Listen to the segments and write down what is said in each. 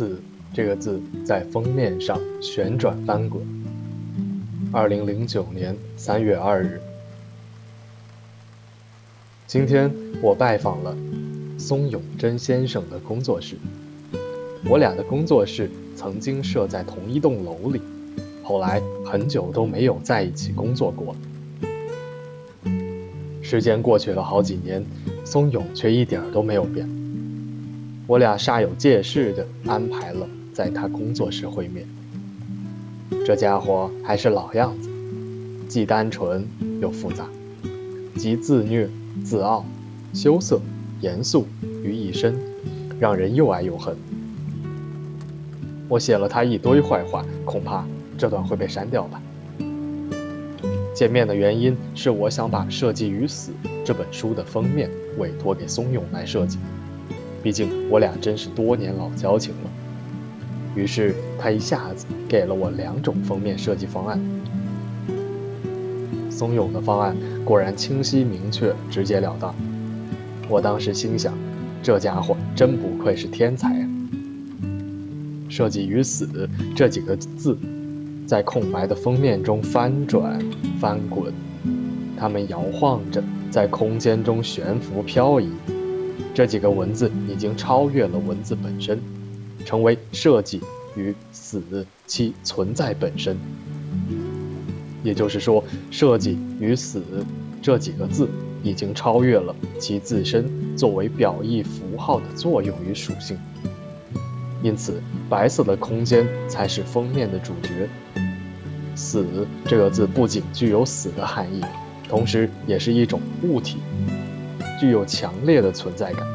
字这个字在封面上旋转翻滚。二零零九年三月二日，今天我拜访了松永真先生的工作室。我俩的工作室曾经设在同一栋楼里，后来很久都没有在一起工作过。时间过去了好几年，松永却一点都没有变。我俩煞有介事地安排了在他工作室会面。这家伙还是老样子，既单纯又复杂，集自虐、自傲、羞涩、严肃于一身，让人又爱又恨。我写了他一堆坏话，恐怕这段会被删掉吧。见面的原因是我想把《设计与死》这本书的封面委托给松永来设计。毕竟我俩真是多年老交情了，于是他一下子给了我两种封面设计方案。松永的方案果然清晰明确、直截了当。我当时心想，这家伙真不愧是天才啊！设计与死这几个字，在空白的封面中翻转、翻滚，它们摇晃着，在空间中悬浮漂移。这几个文字已经超越了文字本身，成为设计与死其存在本身。也就是说，设计与死这几个字已经超越了其自身作为表意符号的作用与属性。因此，白色的空间才是封面的主角。死这个字不仅具有死的含义，同时也是一种物体。具有强烈的存在感。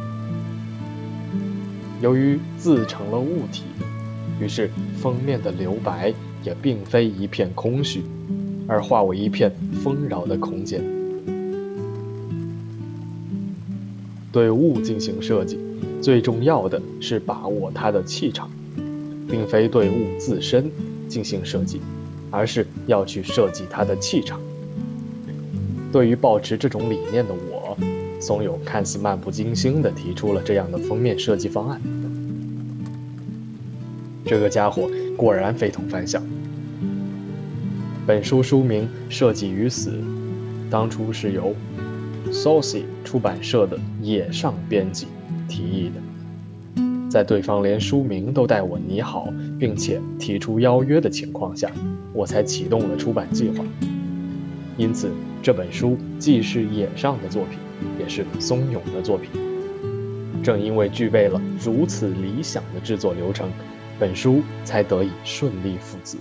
由于字成了物体，于是封面的留白也并非一片空虚，而化为一片丰饶的空间。对物进行设计，最重要的是把握它的气场，并非对物自身进行设计，而是要去设计它的气场。对于保持这种理念的我。松永看似漫不经心地提出了这样的封面设计方案，这个家伙果然非同凡响。本书书名《设计与死》，当初是由 Saucy 出版社的野上编辑提议的，在对方连书名都带我拟好，并且提出邀约的情况下，我才启动了出版计划。因此，这本书既是野上的作品。也是松永的作品。正因为具备了如此理想的制作流程，本书才得以顺利复制。